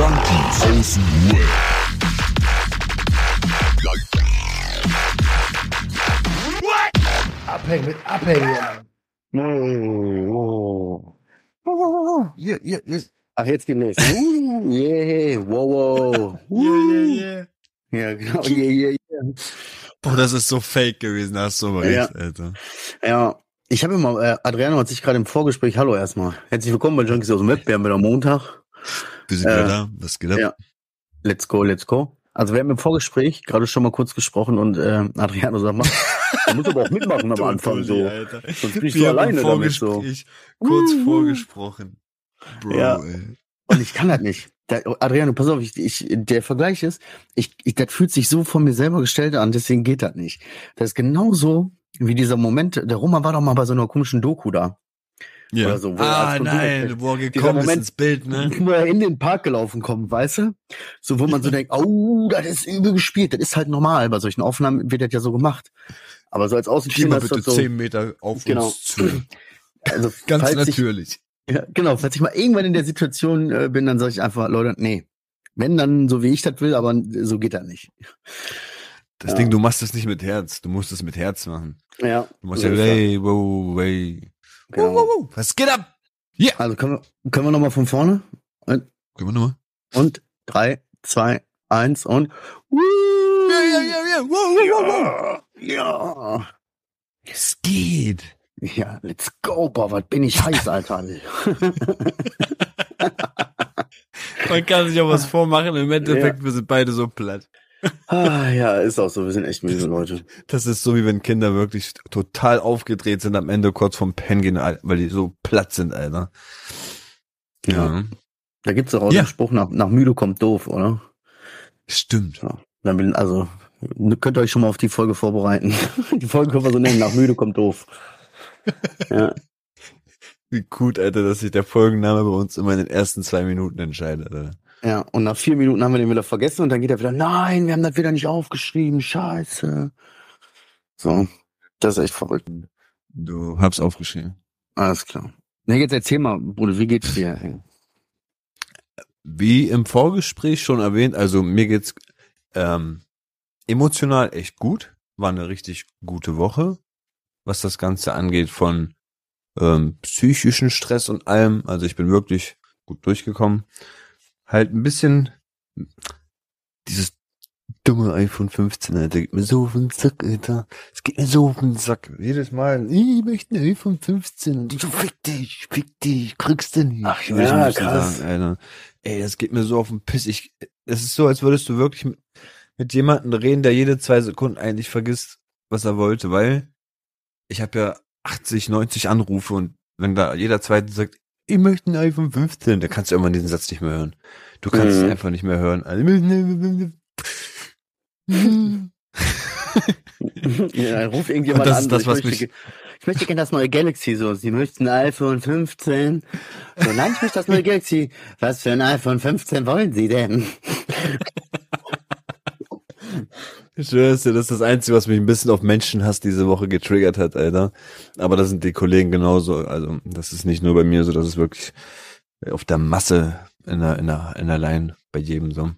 Junkies aus dem Web. Abhängen mit Abhängen. Oh, oh. Yeah, yeah, yeah. Ach, jetzt demnächst. Uh, yeah, wow, wow. Uh. yeah. Ja, genau, yeah, yeah, yeah. Boah, das ist so fake gewesen, da hast du aber recht, Ja. Alter. Ja, ich habe immer, äh, Adriano hat sich gerade im Vorgespräch, hallo erstmal. Herzlich willkommen bei Junkies aus dem Web. Wir haben wieder Montag. Wir sind Äh, wieder da. Was geht ab? ja. Let's go, let's go. Also wir haben im Vorgespräch gerade schon mal kurz gesprochen und äh, Adriano sagt mal, du musst aber auch mitmachen am Anfang so. Alter. Sonst bin ich Wir so alleine damit so. Kurz Uh. vorgesprochen. Bro, Ja. ey. Und ich kann das nicht. Da, Adriano, pass auf, ich, ich, der Vergleich ist, ich, ich, das fühlt sich so von mir selber gestellt an, deswegen geht das nicht. Das ist genauso wie dieser Moment, der Roma war doch mal bei so einer komischen Doku da. Ja. Oder so, wo ah, nein, wo er Dieser gekommen ist Moment- ins Bild, ne? Wo er in den Park gelaufen kommt, weißt du? So, wo man so denkt, oh, das ist übel gespielt. Das ist halt normal. Bei solchen Aufnahmen wird das ja so gemacht. Aber so als Außenstehender ist bitte das so, zehn Meter auf Genau. uns zu. also, Ganz falls ich, natürlich. Ja, genau, falls ich mal irgendwann in der Situation äh, bin, dann sage ich einfach, Leute, nee. Wenn, dann so wie ich das will, aber so geht das nicht. Das Ja. Ding, du machst das nicht mit Herz. Du musst es mit Herz machen. Ja. Du musst ja, ist hey, wow, hey. Genau. Wow, wow, wow. Was geht ab? Also können wir, können wir nochmal von vorne? Und, Können wir nochmal? und drei, zwei, eins und Ja, ja, ja, ja. Wow, wow, ja. Es geht. Ja, let's go, boah, was bin ich heiß, Alter. Man kann sich auch was vormachen. Im Endeffekt, wir sind beide so platt. Ah, ja, ist auch so, wir sind echt müde, Leute. Das ist so, wie wenn Kinder wirklich total aufgedreht sind am Ende kurz gehen, Al- weil die so platt sind, Alter. Ja. Da gibt's doch auch Ja. den Spruch, nach, nach müde kommt doof, oder? Stimmt. Dann will, also, könnt ihr euch schon mal auf die Folge vorbereiten. die Folge können wir so nennen, nach müde kommt doof. Ja, Wie gut, Alter, dass sich der Folgenname bei uns immer in den ersten zwei Minuten entscheidet, Alter. Ja, und nach vier Minuten haben wir den wieder vergessen und dann geht er wieder, nein, wir haben das wieder nicht aufgeschrieben, scheiße. So, das ist echt verrückt. Du hab's aufgeschrieben. Alles klar. Na, jetzt erzähl mal, Bruder, wie geht's dir? Wie im Vorgespräch schon erwähnt, also mir geht's ähm, emotional echt gut. War eine richtig gute Woche, was das Ganze angeht von ähm, psychischen Stress und allem. Also ich bin wirklich gut durchgekommen. Halt ein bisschen dieses dumme iPhone 15, Alter, geht mir so auf den Sack, Alter. Es geht mir so auf den Sack. Jedes Mal, ich möchte ein iPhone 15 und ich so, fick dich, fick dich, kriegst du nicht. Ach, ich ja, liebsten krass. Sagen, Alter. Ey, das geht mir so auf den Piss. Ich, es ist so, als würdest du wirklich mit, mit jemandem reden, der jede zwei Sekunden eigentlich vergisst, was er wollte, weil ich habe ja 80, 90 Anrufe und wenn da jeder zweite sagt, ich möchte ein iPhone 15, dann kannst du irgendwann diesen Satz nicht mehr hören. Du kannst Mhm. es einfach nicht mehr hören. Also, ich möchte ein iPhone 15. ja, ruf irgendjemand das an. das, ich, was möchte, mich- ich möchte gerne das neue Galaxy so. Sie möchten ein iPhone 15. So, nein, ich möchte das neue Galaxy. Was für ein iPhone 15 wollen Sie denn? Ich schwör's dir, das ist das Einzige, was mich ein bisschen auf Menschenhass diese Woche getriggert hat, Alter. Aber da sind die Kollegen genauso. Also, das ist nicht nur bei mir so, das ist wirklich auf der Masse in der, in der, in der Line bei jedem so.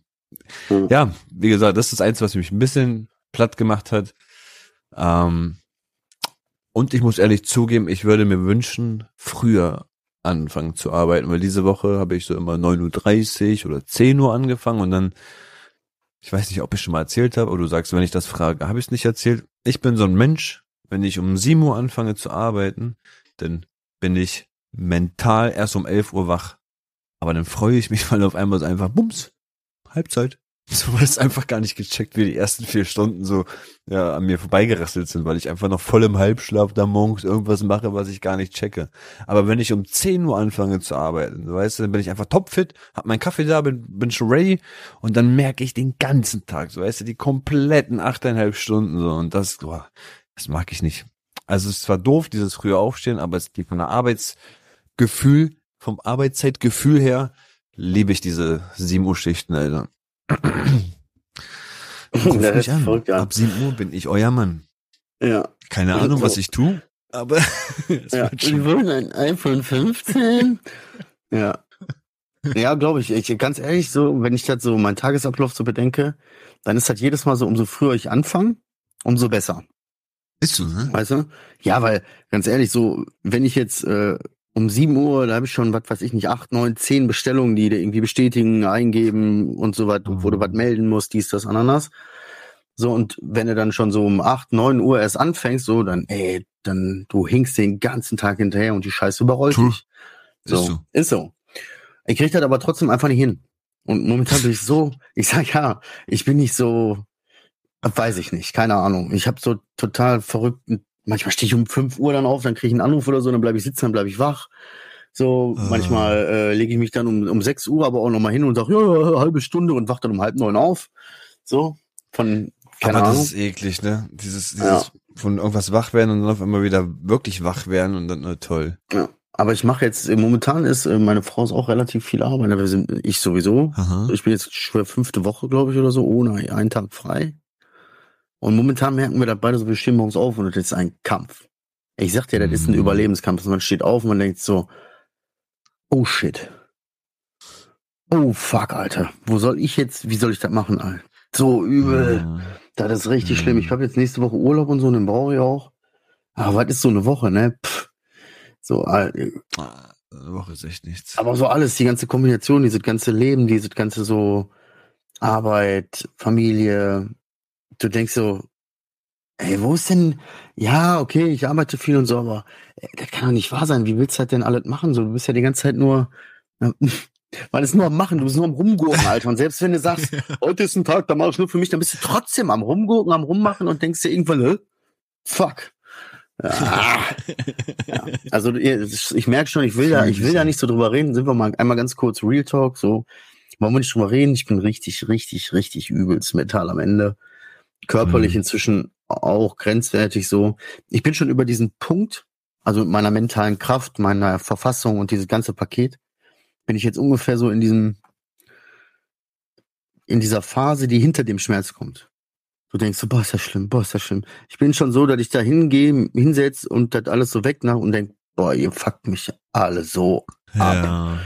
Mhm. Ja, wie gesagt, das ist das Einzige, was mich ein bisschen platt gemacht hat. Ähm, und ich muss ehrlich zugeben, ich würde mir wünschen, früher anfangen zu arbeiten, weil diese Woche habe ich so immer 9.30 Uhr oder 10 Uhr angefangen und dann ich weiß nicht, ob ich schon mal erzählt habe, aber du sagst, wenn ich das frage, habe ich es nicht erzählt. Ich bin so ein Mensch, wenn ich um 7 Uhr anfange zu arbeiten, dann bin ich mental erst um 11 Uhr wach. Aber dann freue ich mich, weil auf einmal so einfach, bums, Halbzeit. So, weil es einfach gar nicht gecheckt, wie die ersten vier Stunden so ja, an mir vorbeigerasselt sind, weil ich einfach noch voll im Halbschlaf da morgens irgendwas mache, was ich gar nicht checke. Aber wenn ich um 10 Uhr anfange zu arbeiten, weißt du, dann bin ich einfach topfit, hab meinen Kaffee da, bin, bin schon ready und dann merke ich den ganzen Tag, so weißt du, die kompletten achteinhalb Stunden so und das, boah, das mag ich nicht. Also es ist zwar doof, dieses frühe Aufstehen, aber es geht von der Arbeitsgefühl, vom Arbeitszeitgefühl her, liebe ich diese 7 Uhr Schichten, Alter. Das mich ist an. verrückt, ja. Ab 7 Uhr bin ich euer Mann. Ja. Keine Ahnung, was ich tue, aber es ja. wird schon. wollen ein iPhone 15? ja. Ja, glaube ich. ich. Ganz ehrlich, so, wenn ich das so meinen Tagesablauf so bedenke, dann ist das jedes Mal so, umso früher ich anfange, umso besser. Ist so, ne? Weißt du? Ja, weil, ganz ehrlich, so, wenn ich jetzt äh, um 7 Uhr, da habe ich schon, was weiß ich nicht, acht, neun, zehn Bestellungen, die du irgendwie bestätigen, eingeben und so was, wo du Mhm. was melden musst, dies, das, Ananas. So, und wenn du dann schon so um acht, neun Uhr erst anfängst, so, dann, ey, dann, du hinkst den ganzen Tag hinterher und die Scheiße überrollt True. dich. So, Ist so. Ist so. Ich krieg das aber trotzdem einfach nicht hin. Und momentan bin ich so, ich sag ja, ich bin nicht so, weiß ich nicht, keine Ahnung. Ich habe so total verrückten, manchmal stehe ich um 5 Uhr dann auf, dann kriege ich einen Anruf oder so, dann bleibe ich sitzen, dann bleibe ich wach. So, Ah. manchmal äh, lege ich mich dann um, um 6 Uhr aber auch nochmal hin und sag, ja, halbe Stunde und wach dann um halb neun auf. So, von, keine Aber das Ahnung. ist eklig, ne? Dieses, dieses Ja. von irgendwas wach werden und dann auf einmal wieder wirklich wach werden und dann, na toll. Ja. Aber ich mache jetzt, äh, momentan ist, äh, meine Frau ist auch relativ viel Arbeit, wir sind, ich sowieso. Aha. Ich bin jetzt schon fünfte Woche, glaube ich, oder so, ohne einen Tag frei. Und momentan merken wir das beide so, wir stehen morgens auf und das ist ein Kampf. Ich sag dir, das ist ein Mhm. Überlebenskampf. Man steht auf und man denkt so, oh shit. Oh fuck, Alter. Wo soll ich jetzt, wie soll ich das machen, Alter? So übel. Ja. Das ist richtig Mhm. schlimm. Ich habe jetzt nächste Woche Urlaub und so, und den brauche ich auch. Aber was ist so eine Woche, ne? Pff. So, Alter. Ah, Eine Woche ist echt nichts. Aber so alles, die ganze Kombination, dieses ganze Leben, dieses ganze so Arbeit, Familie. Du denkst so, ey, wo ist denn, ja, okay, ich arbeite viel und so, aber ey, das kann doch nicht wahr sein. Wie willst du das denn alles machen? So, du bist ja die ganze Zeit nur, man ist nur am Machen, du bist nur am Rumgurken, Alter. Und selbst wenn du sagst, heute ist ein Tag, da mache ich nur für mich, dann bist du trotzdem am Rumgurken, am Rummachen und denkst dir irgendwann, hä? Fuck. Ah. Ja, also ich merke schon, ich will da, ich will da nicht so drüber reden. Sind wir mal einmal ganz kurz Real Talk, so wollen wir nicht drüber reden. Ich bin richtig, richtig, richtig übelst mental am Ende. Körperlich Mhm. inzwischen auch grenzwertig so. Ich bin schon über diesen Punkt, also mit meiner mentalen Kraft, meiner Verfassung und dieses ganze Paket, bin ich jetzt ungefähr so in diesem, in dieser Phase, die hinter dem Schmerz kommt. Du denkst so, boah, ist das schlimm, boah, ist das schlimm. Ich bin schon so, dass ich da hingehe, hinsetze und das alles so weg nach und denk, boah, ihr fuckt mich alle so ab. Ja.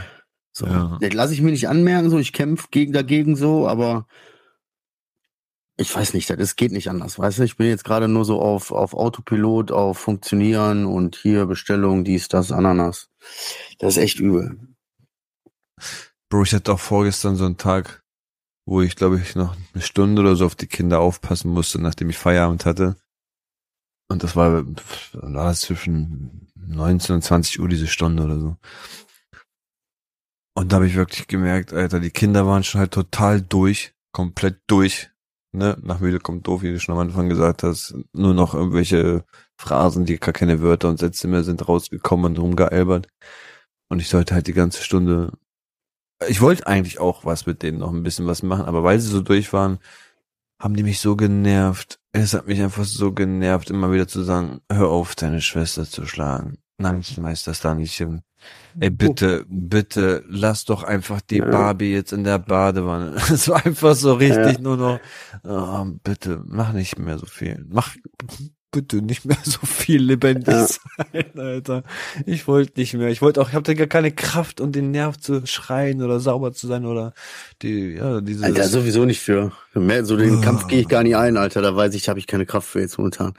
So. Ja. Das lasse ich mir nicht anmerken, so ich kämpfe gegen dagegen so, aber ich weiß nicht, das geht nicht anders, weißt du? Ich bin jetzt gerade nur so auf, auf Autopilot, auf Funktionieren und hier Bestellung, dies, das, Ananas. Das ist echt übel. Bro, ich hatte auch vorgestern so einen Tag, wo ich, glaube ich, noch eine Stunde oder so auf die Kinder aufpassen musste, nachdem ich Feierabend hatte. Und das war, war zwischen 19 und 20 Uhr diese Stunde oder so. Und da habe ich wirklich gemerkt, Alter, die Kinder waren schon halt total durch, komplett durch. Ne? Nach müde kommt doof, wie du schon am Anfang gesagt hast. Nur noch irgendwelche Phrasen, die gar keine Wörter und Sätze mehr sind, rausgekommen und rumgealbert. Und ich sollte halt die ganze Stunde ich wollte eigentlich auch was mit denen noch ein bisschen was machen, aber weil sie so durch waren, haben die mich so genervt. Es hat mich einfach so genervt, immer wieder zu sagen, hör auf, deine Schwester zu schlagen. Nein, ich schmeiß das da nicht hin. Ey, bitte, bitte, lass doch einfach die Ja. Barbie jetzt in der Badewanne. Es war einfach so richtig Ja. nur noch, oh, bitte, mach nicht mehr so viel. Mach bitte nicht mehr so viel lebendig Ja. sein, Alter. Ich wollte nicht mehr. Ich wollte auch, ich hatte gar keine Kraft und den Nerv zu schreien oder sauber zu sein oder die, ja, dieses. Alter, sowieso nicht für. mehr, so den Ah. Kampf gehe ich gar nicht ein, Alter. Da weiß ich, habe ich keine Kraft für jetzt momentan.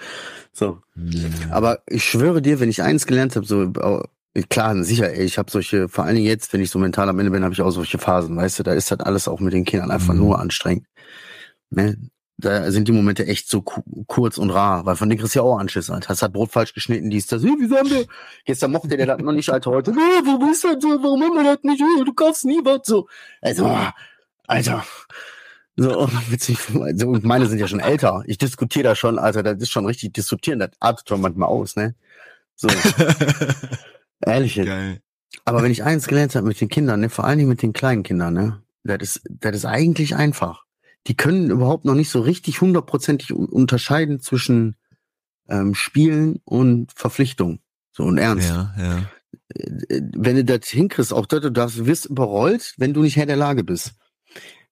So. Ja. Aber ich schwöre dir, wenn ich eins gelernt habe, so klar, sicher, ey, ich habe solche, vor allen Dingen jetzt, wenn ich so mental am Ende bin, habe ich auch solche Phasen, weißt du, da ist halt alles auch mit den Kindern einfach Mhm. nur anstrengend. Ne? Da sind die Momente echt so ku kurz und rar, weil von denen kriegst du ja auch Anschiss, Alter. Hast halt Brot falsch geschnitten, dies, das, hey, wieso haben wir, gestern mochte der das noch nicht, Alter, heute, nee, wo bist du, denn? warum haben wir das nicht, Hey, du kaufst nie was, so. Also, Alter. So, witzig, so, und meine sind ja schon älter. Ich diskutiere da schon, Alter, das ist schon richtig diskutieren, das artet schon manchmal aus, ne? So, ehrlich. Geil. Aber wenn ich eins gelernt habe mit den Kindern, ne, vor allen Dingen mit den kleinen Kindern, ne, das ist, das ist eigentlich einfach. Die können überhaupt noch nicht so richtig hundertprozentig un- unterscheiden zwischen ähm, Spielen und Verpflichtung. So und Ernst. Ja, ja. Äh, Wenn du das hinkriegst, auch dort, du darfst, du wirst überrollt, wenn du nicht Herr der Lage bist.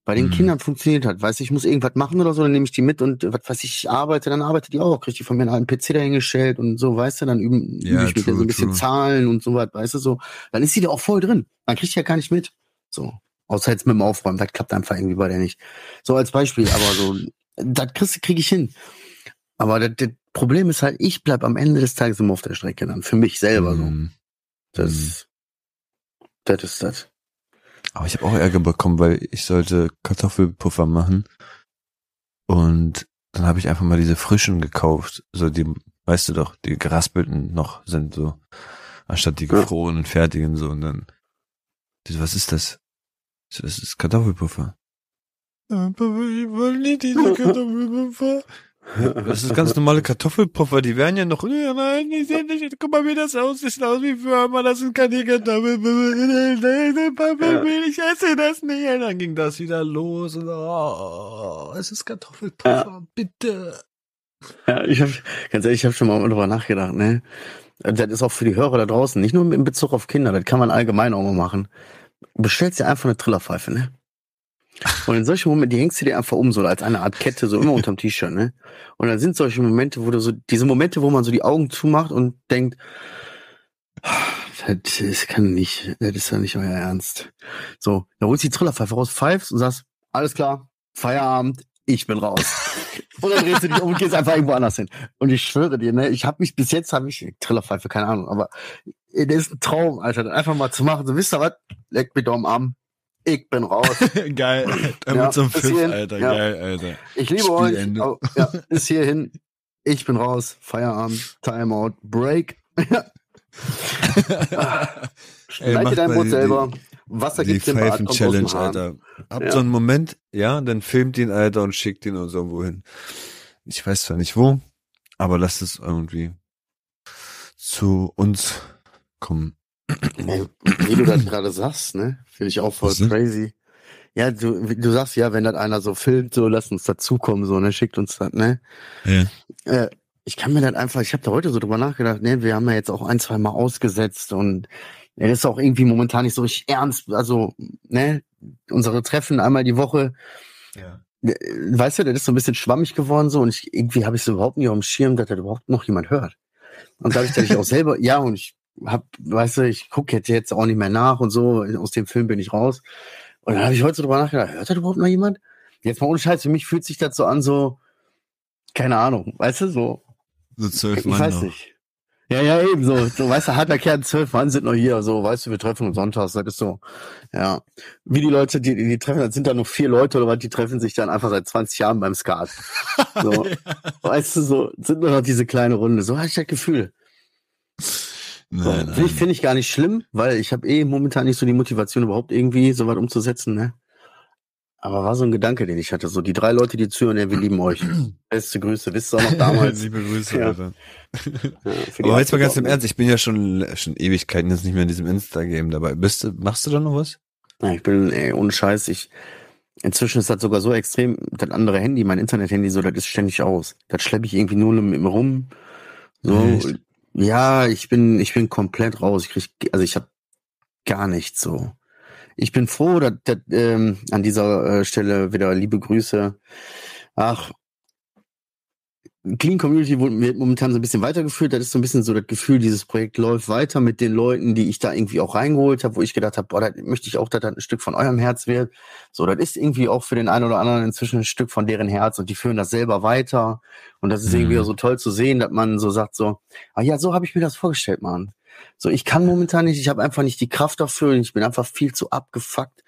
Bei den Mhm. Kindern funktioniert weißt du, ich muss irgendwas machen oder so, dann nehme ich die mit und äh, was weiß ich, ich arbeite, dann arbeitet die auch, krieg die von mir einen PC dahingestellt und so, weißt du, dann üben, Ja, übe ich mit der so true, ein bisschen true. Zahlen und so was, weißt du, so. Dann ist sie da auch voll drin. Man kriegt die ja gar nicht mit. So. Außer jetzt mit dem Aufräumen, das klappt einfach irgendwie bei der nicht. So als Beispiel, aber so, das kriegst- krieg ich hin. Aber das, das Problem ist halt, ich bleib am Ende des Tages immer auf der Strecke dann. Für mich selber so. Mhm. Das, das ist das. Aber ich habe auch Ärger bekommen, weil ich sollte Kartoffelpuffer machen. Und dann habe ich einfach mal diese frischen gekauft. So die, weißt du doch, die geraspelten noch sind so, anstatt die gefrorenen, fertigen so. Und dann, was ist das? Das ist Kartoffelpuffer. Ja, Papa, ich will nicht diese Kartoffelpuffer. Das ist ganz normale Kartoffelpuffer, die werden ja noch, ja, nein, die sind nicht, guck mal, wie das aussieht, das sieht aus wie Firma, das sind keine Kartoffelpuffer, ich esse das nicht, und dann ging das wieder los, und oh, es ist Kartoffelpuffer, bitte. Ja, ich hab, ganz ehrlich, ich habe schon mal drüber nachgedacht, ne? Das ist auch für die Hörer da draußen, nicht nur in Bezug auf Kinder, das kann man allgemein auch mal machen. Bestellst dir einfach eine Trillerpfeife, ne? Und in solchen Momenten, die hängst du dir einfach um, so als eine Art Kette, so immer unterm T-Shirt, ne? Und dann sind solche Momente, wo du so, diese Momente, wo man so die Augen zumacht und denkt, das, das kann nicht, das ist ja nicht euer Ernst. So, dann holst du die Trillerpfeife raus, pfeifst und sagst, alles klar, Feierabend, ich bin raus. Und dann drehst du dich um und gehst einfach irgendwo anders hin. Und ich schwöre dir, ne, ich habe mich bis jetzt habe ich Trillerpfeife, keine Ahnung, aber das ist ein Traum, Alter, einfach mal zu machen. So, wisst ihr was? Leck mir doch am Arm. Ich bin raus. geil, Ja, mit so einem Pfiff. Alter, Ja. geil, Alter. Ich liebe euch. Spielende. Aber, ja, bis hierhin. Ich bin raus. Feierabend. Timeout. Break. Schneid macht dir dein Brot die- selber. Wasser Die gibt's Pfeifen-Challenge, Hahn. Alter. Habt Ja. so einen Moment, ja, dann filmt ihn, Alter, und schickt ihn uns irgendwo hin. Ich weiß zwar nicht wo, aber lasst es irgendwie zu uns kommen. Ey, wie du das gerade sagst, ne? Finde ich auch voll Was crazy. Ja, du, du sagst ja, wenn das einer so filmt, so lass uns dazukommen, so, ne? Schickt uns das, ne? Ja. Äh, ich kann mir das einfach, ich habe da heute so drüber nachgedacht, ne, wir haben ja jetzt auch ein, zwei Mal ausgesetzt und ja, das ist auch irgendwie momentan nicht so richtig ernst. Also, ne, unsere Treffen einmal die Woche, ja. äh, weißt du, das ist so ein bisschen schwammig geworden so und ich, irgendwie habe ich so überhaupt nicht auf dem Schirm, dass das überhaupt noch jemand hört. Und dadurch, dass ich auch selber, ja, und ich hab, weißt du, ich gucke jetzt, auch nicht mehr nach und so, aus dem Film bin ich raus. Und dann habe ich heute so drüber nachgedacht, hört das überhaupt noch jemand? Jetzt mal ohne Scheiß, für mich fühlt sich das so an, so, keine Ahnung, weißt du, so, So zwölf ich Mann weiß noch. nicht. Ja, ja, eben so. So, weißt du, harter Kern, zwölf Mann sind noch hier, so, weißt du, wir treffen uns sonntags, das ist so. Ja. Wie die Leute, die, die treffen, das sind da nur vier Leute oder was, die treffen sich dann einfach seit 20 Jahren beim Skat. So. Weißt du, so, sind nur noch diese kleine Runde. So hatte ich das Gefühl. So. Nein, Finde ich, finde ich gar nicht schlimm, weil ich habe eh momentan nicht so die Motivation, überhaupt irgendwie so was umzusetzen, ne? Aber war so ein Gedanke, den ich hatte. So, die drei Leute, die zuhören, ja, wir lieben euch. Beste Grüße, wisst ihr auch noch damals. Liebe Grüße, Ja. Alter. Ja, Aber jetzt mal ganz im Abgeordneten. Ernst, ich bin ja schon, schon Ewigkeiten jetzt nicht mehr in diesem Insta-Game dabei. Bist du, machst du da noch was? Ja, ich bin, ey, ohne Scheiß, ich, inzwischen ist das sogar so extrem, das andere Handy, mein Internet-Handy, so, das ist ständig aus. Das schleppe ich irgendwie nur mit mir rum. So, Echt? ja, ich bin, ich bin komplett raus. Ich krieg, also ich habe gar nichts so. Ich bin froh, dass, dass ähm, an dieser äh, Stelle wieder liebe Grüße. Ach, Clean Community wurde- wird momentan so ein bisschen weitergeführt. Das ist so ein bisschen so das Gefühl, dieses Projekt läuft weiter mit den Leuten, die ich da irgendwie auch reingeholt habe, wo ich gedacht habe, boah, da möchte ich auch, dass das ein Stück von eurem Herz wird. So, das ist irgendwie auch für den einen oder anderen inzwischen ein Stück von deren Herz und die führen das selber weiter. Und das ist Mhm. irgendwie auch so toll zu sehen, dass man so sagt so, ah ja, so habe ich mir das vorgestellt, Mann. So, ich kann momentan nicht, ich habe einfach nicht die Kraft dafür, ich bin einfach viel zu abgefuckt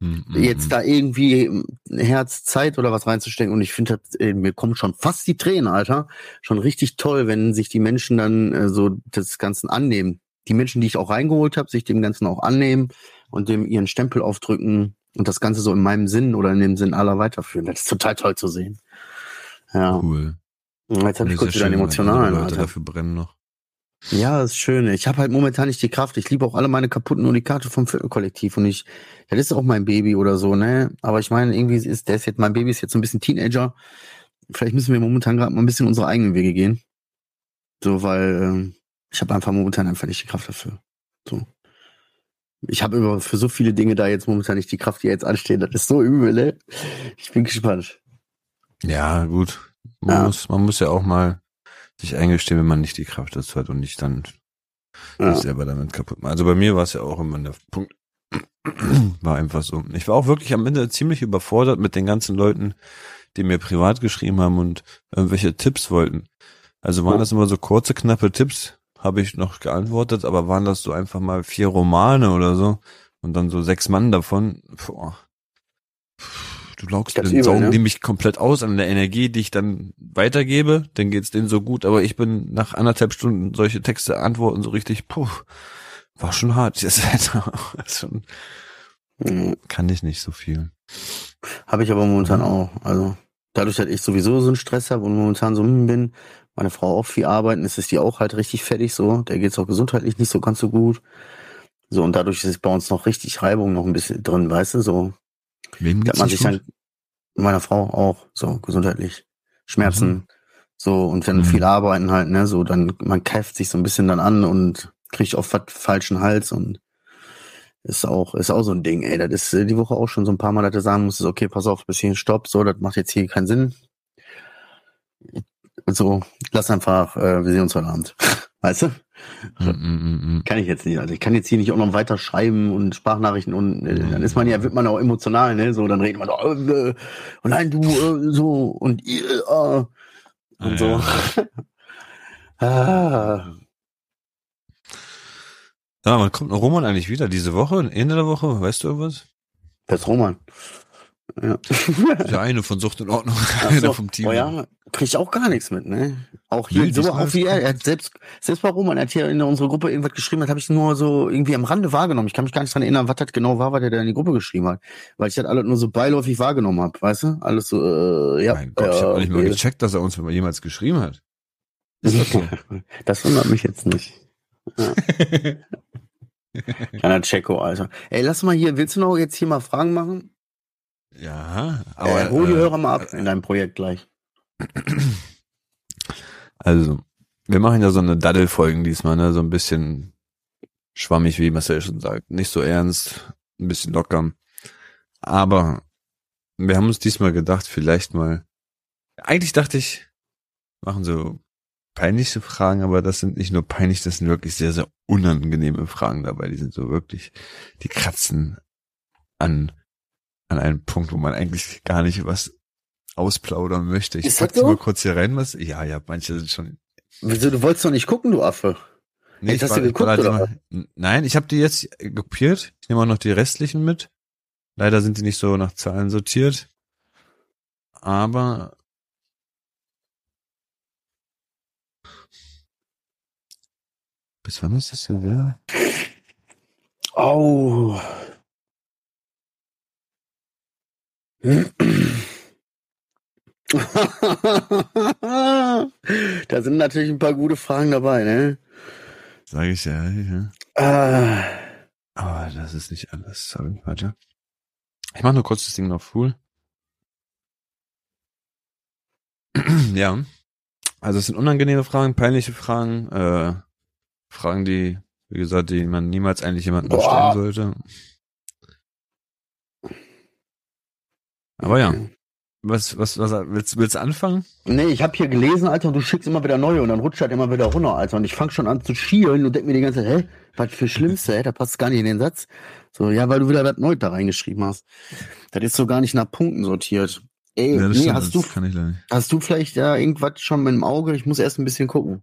Hm, hm, jetzt hm. da irgendwie ähm, Herz, Zeit oder was reinzustecken. Und ich finde, das, äh, mir kommen schon fast die Tränen, Alter. Schon richtig toll, wenn sich die Menschen dann äh, so des Ganzen annehmen. Die Menschen, die ich auch reingeholt habe, sich dem Ganzen auch annehmen und dem ihren Stempel aufdrücken und das Ganze so in meinem Sinn oder in dem Sinn aller weiterführen. Das ist total toll zu sehen. Ja. Cool. Jetzt habe Das ich kurz wieder einen emotionalen, Leute Alter. dafür brennen noch. Ja, das ist schön. Ich habe halt momentan nicht die Kraft. Ich liebe auch alle meine kaputten Unikate vom Viertelkollektiv und ich, das ist auch mein Baby oder so, ne? Aber ich meine, irgendwie ist der ist jetzt, mein Baby ist jetzt so ein bisschen Teenager. Vielleicht müssen wir momentan gerade mal ein bisschen unsere eigenen Wege gehen. So, weil ähm, ich habe einfach momentan einfach nicht die Kraft dafür. So. Ich habe über für so viele Dinge da jetzt momentan nicht die Kraft, die jetzt anstehen. Das ist so übel, ne? Ich bin gespannt. Ja, gut. Man, Ja. Muss, man muss ja auch mal sich eingestehen, wenn man nicht die Kraft dazu hat und nicht dann Ja. sich selber damit kaputt macht. Also bei mir war es ja auch immer der Punkt, War einfach so. Ich war auch wirklich am Ende ziemlich überfordert mit den ganzen Leuten, die mir privat geschrieben haben und irgendwelche Tipps wollten. Also waren das immer so kurze, knappe Tipps, habe ich noch geantwortet, aber waren das so einfach mal vier Romane oder so und dann so sechs Mann davon. Boah. Du laugst den übel, saugen ne? die mich komplett aus an der Energie, die ich dann weitergebe, dann geht's denen so gut, aber ich bin nach anderthalb Stunden solche Texte antworten so richtig, puh, war schon hart. Das ist schon, Mhm. kann ich nicht so viel. Habe ich aber momentan auch. Also dadurch, dass ich sowieso so einen Stress habe und momentan so bin, meine Frau auch viel arbeiten, ist es die auch halt richtig fertig so. Der geht's auch gesundheitlich nicht so ganz so gut. So, und dadurch ist bei uns noch richtig Reibung noch ein bisschen drin, weißt du, so. Wem geht's man sich gut? dann, meiner Frau auch, so gesundheitlich. Schmerzen. So, und wenn Mhm. viel arbeiten halt, ne, so, dann, man keift sich so ein bisschen dann an und kriegt oft was falschen Hals und ist auch, ist auch so ein Ding, ey. Das ist äh, die Woche auch schon so ein paar Mal, dass du sagen musstest, okay, pass auf, bis hierhin stopp, so, das macht jetzt hier keinen Sinn. So, lass einfach, äh, wir sehen uns heute Abend. Weißt du? Mm, mm, mm, mm. Kann ich jetzt nicht. Also ich kann jetzt hier nicht auch noch weiter schreiben und Sprachnachrichten und äh, dann ist man ja, wird man auch emotional, ne? So, dann redet man so, äh, und nein, du, äh, so, und ihr, äh, und Ah, so. ah. Sag mal, wann kommt noch Roman eigentlich wieder? Diese Woche? Ende der Woche? Weißt du irgendwas? Das ist Roman. Ja. Der eine von Sucht in Ordnung. Ach Einer so. vom Team. Oh ja, krieg ich auch gar nichts mit, ne? Auch hier, Nee, so, auch wie er, er hat selbst, selbst bei Roman, er hat hier in unsere Gruppe irgendwas geschrieben, das habe ich nur so irgendwie am Rande wahrgenommen. Ich kann mich gar nicht dran erinnern, was das genau war, was er da in die Gruppe geschrieben hat. Weil ich das alles nur so beiläufig wahrgenommen habe, weißt du? Alles so, äh, ja. mein Gott, ich habe nicht mal okay. gecheckt, dass er uns jemals geschrieben hat. So? Das wundert mich jetzt nicht. Ja. Kleiner Checo, Alter. Ey, lass mal hier, willst du noch jetzt hier mal Fragen machen? Ja, Aber äh, hol die äh, Hörer mal ab in deinem Projekt gleich. also, wir machen ja so eine Daddel-Folgen diesmal, ne? So ein bisschen schwammig, wie Marcel schon sagt. Nicht so ernst, ein bisschen locker. Aber wir haben uns diesmal gedacht, vielleicht mal. Eigentlich dachte ich, machen so peinliche Fragen, aber das sind nicht nur peinlich, das sind wirklich sehr, sehr unangenehme Fragen dabei. Die sind so wirklich, die kratzen an, an einen Punkt, wo man eigentlich gar nicht was ausplaudern möchte. Ich Ist pack das so? mal kurz hier rein, was, ja, ja, manche sind schon, Wieso, du wolltest doch nicht gucken, du Affe. Nee, Jetzt ich hast du war- ich geguckt, halt oder immer- Nein, ich habe die jetzt kopiert. Ich nehme auch noch die restlichen mit. Leider sind die nicht so nach Zahlen sortiert. Aber bis wann ist das denn wieder? Oh. Da sind natürlich ein paar gute Fragen dabei, ne? Sage ich ja, ja. Ah, Aber das ist nicht alles. Sorry, warte. Ich mache nur kurz das Ding noch full. ja. Also es sind unangenehme Fragen, peinliche Fragen, äh, Fragen, die, wie gesagt, die man niemals eigentlich jemandem Boah. stellen sollte. Aber ja, was, was, was willst, willst du anfangen? nee, ich habe hier gelesen, Alter, und du schickst immer wieder neue und dann rutscht halt immer wieder runter, Alter. Und ich fange schon an zu schielen und denk mir die ganze Zeit, hä, was für Schlimmste, hä? Da passt gar nicht in den Satz. So, ja, weil du wieder das neu da reingeschrieben hast. Das ist so gar nicht nach Punkten sortiert. Ey, Ja, das nee, stimmt, hast du das kann ich leider nicht. Hast du vielleicht ja irgendwas schon im Auge? Ich muss erst ein bisschen gucken.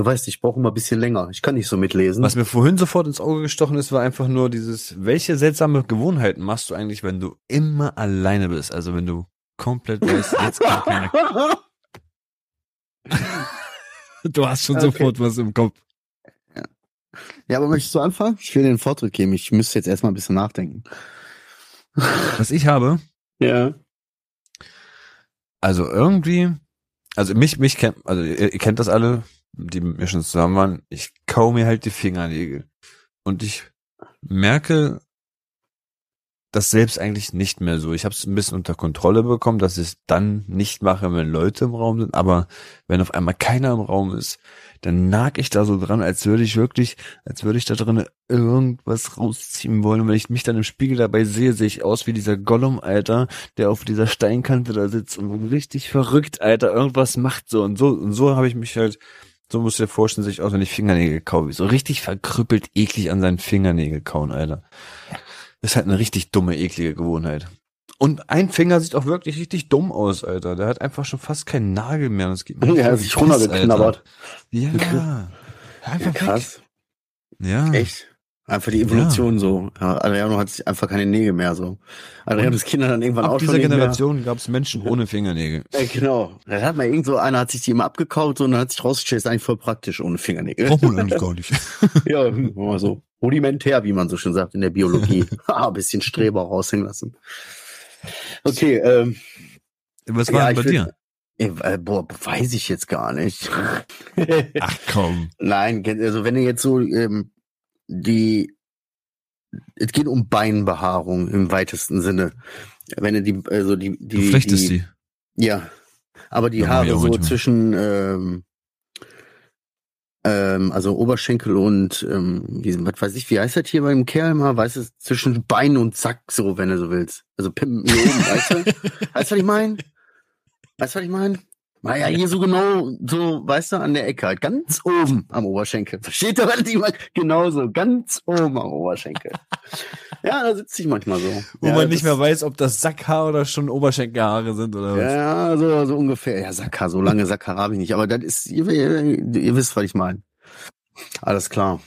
Du weißt, ich brauche immer ein bisschen länger. Ich kann nicht so mitlesen. Was mir vorhin sofort ins Auge gestochen ist, war einfach nur dieses, welche seltsame Gewohnheiten machst du eigentlich, wenn du immer alleine bist? Also wenn du komplett weißt, jetzt kann keiner. Du hast schon Okay. sofort was im Kopf. ja, aber möchtest du anfangen? Ich will den Vortritt geben. Ich müsste jetzt erstmal ein bisschen nachdenken. Was ich habe, Ja. also irgendwie, also mich, mich kennt, also ihr, ihr kennt das alle, die mit mir schon zusammen waren, ich kau mir halt die Fingernägel. Und ich merke das selbst eigentlich nicht mehr so. Ich habe es ein bisschen unter Kontrolle bekommen, dass ich es dann nicht mache, wenn Leute im Raum sind. Aber wenn auf einmal keiner im Raum ist, dann nag ich da so dran, als würde ich wirklich, als würde ich da drin irgendwas rausziehen wollen. Und wenn ich mich dann im Spiegel dabei sehe, sehe ich aus wie dieser Gollum, Alter, der auf dieser Steinkante da sitzt und richtig verrückt, Alter, irgendwas macht so und so. Und so habe ich mich halt so musst du dir vorstellen, sich aus, wenn ich Fingernägel kaue, so richtig verkrüppelt eklig an seinen Fingernägel kauen, Alter. Das ist halt eine richtig dumme, eklige Gewohnheit. Und ein Finger sieht auch wirklich richtig dumm aus, Alter. Der hat einfach schon fast keinen Nagel mehr. Und das geht mir Ja, voll hat sich runtergeknabbert. Ja. Einfach weg. Krass. Ja. Echt? Einfach die Evolution so. Ja, Adriano hat sich einfach keine Nägel mehr so. Adrianos Kinder dann irgendwann Ab auch dieser schon. Generation gab es Menschen ohne Fingernägel. Ja, genau. Da hat man irgend so einer hat sich die immer abgekaut und dann hat sich rausgestellt, ist eigentlich voll praktisch ohne Fingernägel. Braucht man eigentlich gar nicht. ja, hm, mal so. Rudimentär, wie man so schön sagt in der Biologie. ah, ein bisschen Streber raushängen lassen. Okay, ähm, Was war Ja, denn bei dir? äh, boah, weiß ich jetzt gar nicht. Ach komm. Nein, also wenn ihr jetzt so ähm, die, es geht um Beinbehaarung im weitesten Sinne. Wenn ihr die, also die, die, Du flechtest die. Ja, aber die Ja, Haare so manchmal. zwischen, ähm, ähm, also Oberschenkel und, ähm, wie, was weiß ich, wie heißt das hier beim Kerl mal? Weißt du, zwischen Bein und Sack, so, wenn du so willst. Also Pimpen hier oben, weißt du? Weißt du, was ich meine? Weißt du, was ich meine? Naja, hier so genau, so, weißt du, an der Ecke halt, ganz oben am Oberschenkel. Versteht ihr, was ich meine? Genauso, ganz oben am Oberschenkel. ja, da sitze ich manchmal so. Wo ja, man nicht mehr weiß, ob das Sackhaar oder schon Oberschenkelhaare sind oder was. Ja, so, so ungefähr. Ja, Sackhaar, so lange Sackhaar habe ich nicht. Aber das ist, ihr, ihr, ihr wisst, was ich meine. Alles klar.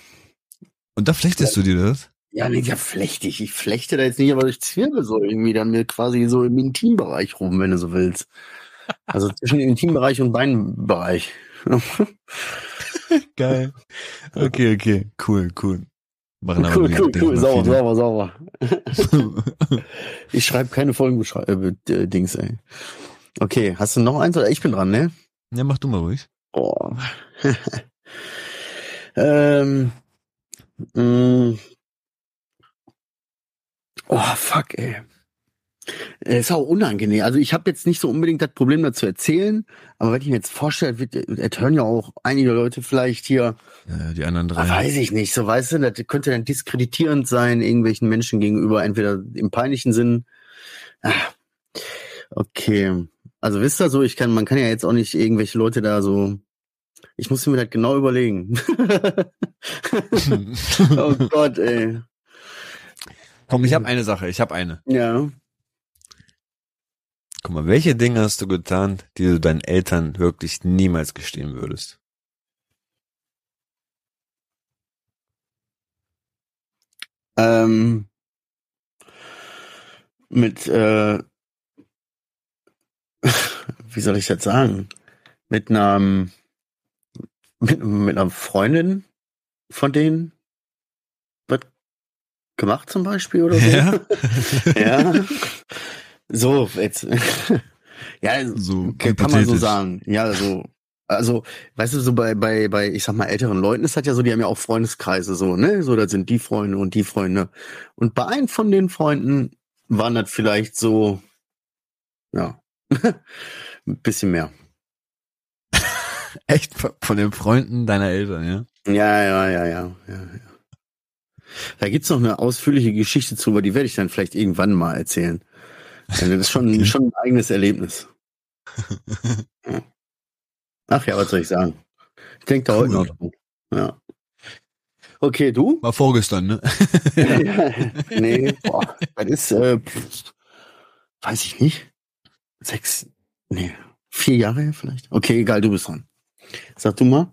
Und da flechtest du dir das? Ja, nee, ja, flechte ich. Ich flechte da jetzt nicht, aber ich zwirbel so irgendwie dann mir quasi so im Intimbereich rum, wenn du so willst. Also zwischen Intimbereich und Beinbereich. Geil. Okay, okay. Cool, cool. Machen cool, cool, cool. mal Sauber, viele. sauber, sauber. Ich schreibe keine Folgenbeschreibung, äh, Dings, ey. Okay, hast du noch eins oder ich bin dran, ne? Ja, mach du mal ruhig. Oh. ähm. mh. Oh, fuck, ey. Äh, Ist auch unangenehm. Also ich habe jetzt nicht so unbedingt das Problem dazu erzählen, aber wenn ich mir jetzt vorstelle, wird, es hören ja auch einige Leute vielleicht hier, Ja, die anderen drei. weiß ich nicht, so weißt du, das könnte dann diskreditierend sein, irgendwelchen Menschen gegenüber, entweder im peinlichen Sinn. Ah, okay. Also wisst ihr so, ich kann, man kann ja jetzt auch nicht irgendwelche Leute da so. Ich muss mir das genau überlegen. oh Gott, ey. Komm, ich habe eine Sache. Ich habe eine. Ja. Guck mal, welche Dinge hast du getan, die du deinen Eltern wirklich niemals gestehen würdest? Ähm, mit, äh, wie soll ich das sagen? Mit einer, mit, mit einer Freundin von denen was gemacht zum Beispiel oder so? Ja? ja. So, jetzt. ja, So Okay, kann man so sagen. Ja, so. Also, weißt du, so bei, bei, bei, ich sag mal, älteren Leuten ist das ja so, die haben ja auch Freundeskreise, so, ne? So, das sind die Freunde und die Freunde. Und bei einem von den Freunden waren das vielleicht so, ja, ein bisschen mehr. Echt von- den Freunden deiner Eltern, ja? Ja, ja, ja, ja, ja, ja. Da gibt's noch eine ausführliche Geschichte zu, aber die werde ich dann vielleicht irgendwann mal erzählen. Also Das ist schon, Okay. schon ein eigenes Erlebnis. Ach ja, was soll ich sagen? Ich denke da heute Cool. noch dran. Ja. Okay, du? War vorgestern, ne? ja. Nee, boah, das ist, äh, weiß ich nicht. Sechs, nee, vier Jahre her vielleicht? Okay, egal, du bist dran. Sag du mal.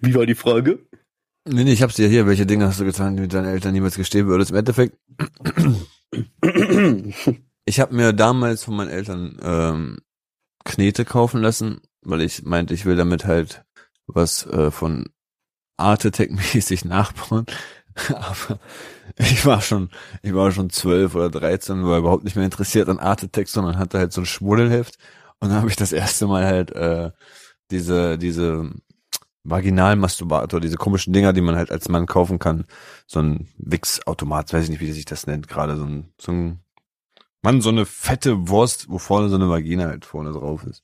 Wie war die Frage? Nee, nee, ich hab's dir hier. Welche Dinge hast du getan, die du deinen Eltern niemals gestehen würdest? Im Endeffekt, ich habe mir damals von meinen Eltern ähm, Knete kaufen lassen, weil ich meinte, ich will damit halt was äh, von Art Attack mäßig nachbauen. Aber ich war schon, ich war schon zwölf oder dreizehn, war überhaupt nicht mehr interessiert an Art Attack, sondern hatte halt so ein Schmuddelheft. Und dann habe ich das erste Mal halt äh, diese, diese Vaginalmasturbator, diese komischen Dinger, die man halt als Mann kaufen kann. So ein Wix-Automat, weiß ich nicht, wie sich das nennt, gerade so ein, so ein Mann, so eine fette Wurst, wo vorne so eine Vagina halt vorne drauf ist.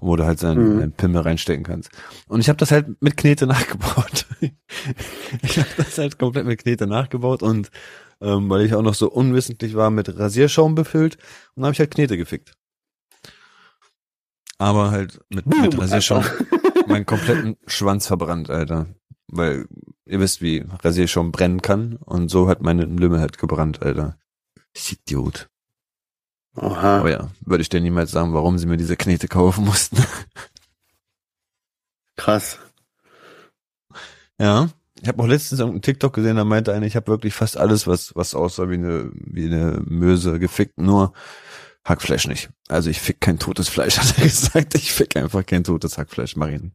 Und wo du halt seinen, Mhm. seinen Pimmel reinstecken kannst. Und ich habe das halt mit Knete nachgebaut. ich habe das halt komplett mit Knete nachgebaut und ähm, weil ich auch noch so unwissentlich war, mit Rasierschaum befüllt und habe ich halt Knete gefickt. Aber halt mit, mit Boom, Rasierschaum. meinen kompletten Schwanz verbrannt, Alter. Weil ihr wisst, wie Rasier schon brennen kann. Und so hat meine Lümmel halt gebrannt, Alter. Ich Idiot. Oha. Aber ja, würde ich dir niemals sagen, warum sie mir diese Knete kaufen mussten. Krass. Ja. Ich habe auch letztens irgendeinen TikTok gesehen, da meinte einer, ich habe wirklich fast alles, was, was aussah wie eine, wie eine Möse gefickt, nur Hackfleisch nicht. Also ich fick kein totes Fleisch, hat er gesagt. Ich fick einfach kein totes Hackfleisch, Marien.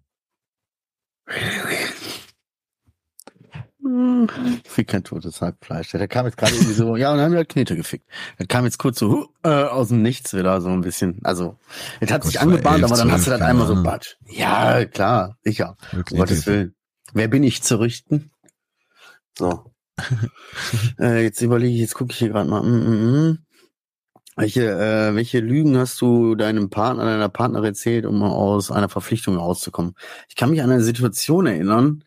Fick kein totes Hackfleisch. Der kam jetzt gerade irgendwie so, ja, und dann haben wir halt Knete gefickt. Der kam jetzt kurz so äh, aus dem Nichts wieder so ein bisschen. Also, es hat Gott, sich angebahnt, aber dann hast du dann einmal so Batsch. Ja, klar, sicher. Um Gottes Willen. Wer bin ich zu richten? So. äh, jetzt überlege ich, jetzt gucke ich hier gerade mal. Mm, mm, mm. Welche, äh, welche Lügen hast du deinem Partner, deiner Partnerin erzählt, um aus einer Verpflichtung rauszukommen? Ich kann mich an eine Situation erinnern,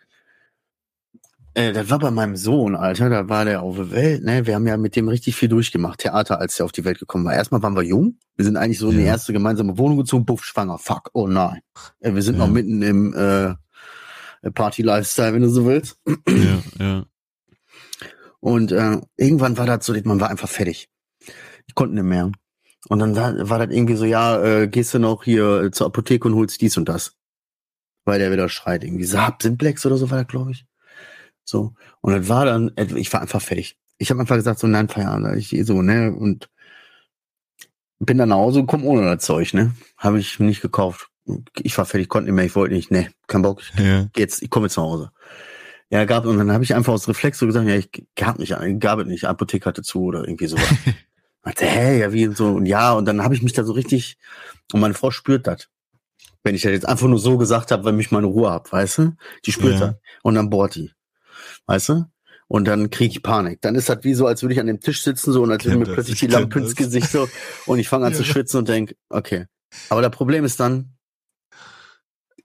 äh, das war bei meinem Sohn, Alter, da war der auf der Welt, ne? Wir haben ja mit dem richtig viel durchgemacht, Theater, als der auf die Welt gekommen war. Erstmal waren wir jung, wir sind eigentlich so in die Ja. erste gemeinsame Wohnung gezogen, buff, schwanger, fuck, oh nein. Äh, wir sind Ja. noch mitten im äh, Party-Lifestyle, wenn du so willst. Ja, ja. Und äh, irgendwann war das so, man war einfach fertig. Ich konnte nicht mehr. Und dann war, war das irgendwie so, ja, äh, gehst du noch hier zur Apotheke und holst dies und das. Weil der wieder schreit, irgendwie Saab, Simplex oder so war das, glaube ich. So. Und das war dann, äh, ich war einfach fertig. Ich habe einfach gesagt, so, nein, Feierabend, ich so, ne, und bin dann nach Hause gekommen ohne das Zeug, ne. Habe ich nicht gekauft. Ich war fertig, konnte nicht mehr, ich wollte nicht, ne, kein Bock, ich ja. jetzt, ich komme jetzt nach Hause. Ja, gab, und dann habe ich einfach aus Reflex so gesagt, ja, ich gab nicht, gab es nicht, Apotheke hatte zu oder irgendwie sowas. Meinte, hä, ja, wie und so, und ja, und dann habe ich mich da so richtig, und meine Frau spürt das. Wenn ich das jetzt einfach nur so gesagt habe, weil mich meine Ruhe hab, weißt du? Die spürt Ja. das. Und dann bohrt die. Weißt du? Und dann kriege ich Panik. Dann ist das wie so, als würde ich an dem Tisch sitzen, so, und als würde mir das, plötzlich ich die Lampe ins. Gesicht so, und ich fange an zu Ja. schwitzen und denk, okay. Aber das Problem ist dann,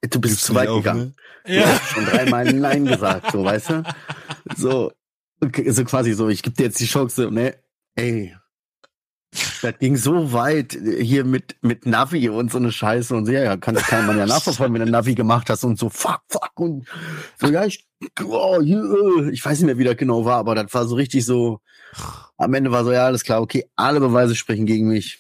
du bist Gibst zu weit auf, gegangen. ne? Du hast schon dreimal Nein gesagt, so, weißt du? So, okay, so quasi so, ich gebe dir jetzt die Chance, ne, ey. Das ging so weit äh, hier mit, mit Navi und so eine Scheiße und so, ja, ja, kann, kann man ja nachverfolgen, wenn du Navi gemacht hast und so, fuck, fuck und so, ja, ich, oh, äh, ich weiß nicht mehr, wie das genau war, aber das war so richtig so, am Ende war so, ja, alles klar, okay, alle Beweise sprechen gegen mich.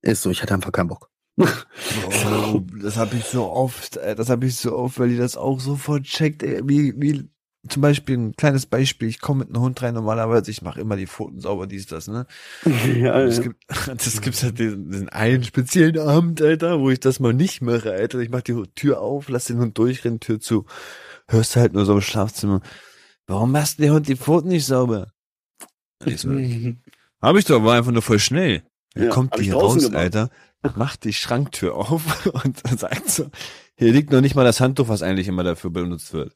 Ist so, ich hatte einfach keinen Bock. Oh, das habe ich so oft, ey, das habe ich so oft, weil die das auch sofort checkt, ey, wie, wie, zum Beispiel ein kleines Beispiel, ich komme mit einem Hund rein, normalerweise, ich mache immer die Pfoten sauber, dies, das, ne? ja, es gibt, das gibt's halt diesen, diesen einen speziellen Abend, Alter, wo ich das mal nicht mache, Alter. Ich mach die Tür auf, lass den Hund durchrennen, Tür zu. Hörst halt nur so im Schlafzimmer. Warum machst du der Hund die Pfoten nicht sauber? So, hab ich doch, war einfach nur voll schnell. Dann Ja, kommt die raus, gemacht. Alter, macht die Schranktür auf und sagt so, hier liegt noch nicht mal das Handtuch, was eigentlich immer dafür benutzt wird.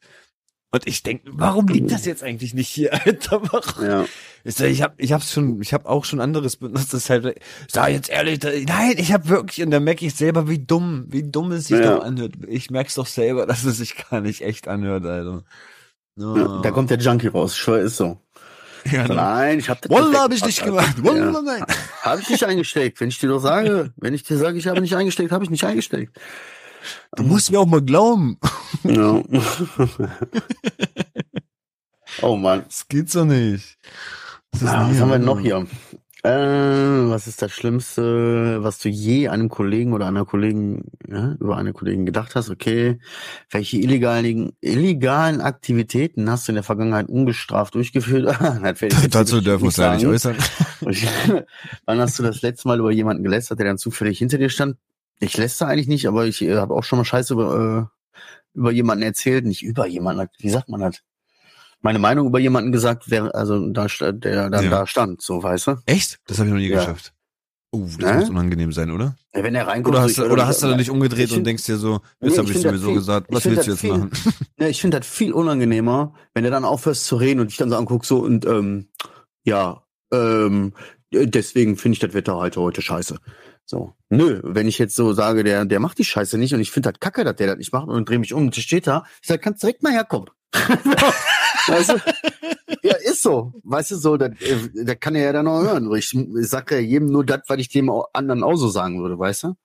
Und ich denk, warum liegt das jetzt eigentlich nicht hier, Alter? Warum? ja. Ich, sag, ich habe ich hab's schon, ich habe auch schon anderes benutzt. Das ist halt, sag jetzt ehrlich, da, nein, ich habe wirklich, und dann merke ich selber, wie dumm, wie dumm es sich Ja. doch anhört. Ich merk's doch selber, dass es sich gar nicht echt anhört, Alter. Oh. Ja, da kommt der Junkie raus, ich schwör, ist so. ja, ne? Nein, ich hab das Wallah habe ich nicht gemacht. Wallah, nein. Habe ich nicht eingesteckt. Wenn ich dir doch sage, wenn ich dir sage, ich habe nicht eingesteckt, habe ich nicht eingesteckt. Du musst mir auch mal glauben. Ja. oh Mann. Das geht so nicht. Ah, nie- was haben wir denn noch hier? Äh, was ist das Schlimmste, was du je einem Kollegen oder einer Kollegen, ja, über eine Kollegin gedacht hast? Okay. Welche illegalen, illegalen Aktivitäten hast du in der Vergangenheit ungestraft durchgeführt? Dazu dürfen wir uns leider nicht äußern. Wann hast du das letzte Mal über jemanden gelästert, der dann zufällig hinter dir stand? Ich läster eigentlich nicht, aber ich äh, habe auch schon mal Scheiße über, äh, über jemanden erzählt, nicht über jemanden. Wie sagt man das? Meine Meinung über jemanden gesagt, wer, also da, der dann Ja. da stand, so weißt du? Echt? Das habe ich noch nie Ja. geschafft. Uh, das Hä? muss unangenehm sein, oder? Wenn er reinkommt, Oder so, hast, du, oder hast du da nicht umgedreht und find- denkst dir so, Nee, jetzt ich habe ich das sowieso viel- gesagt, was willst du jetzt viel- machen? Ja, ich finde das viel unangenehmer, wenn er dann aufhörst zu reden und ich dann so anguck so und ähm, ja, ähm, deswegen finde ich das Wetter heute heute scheiße. So. Nö, wenn ich jetzt so sage, der, der macht die Scheiße nicht und ich finde das kacke, dass der das nicht macht und drehe mich um und steht da, ich sag, kannst direkt mal herkommen. weißt du? Ja, ist so. Weißt du, so, das, äh, kann er ja dann auch hören. Ich, ich sag ja jedem nur das, was ich dem anderen auch so sagen würde, weißt du?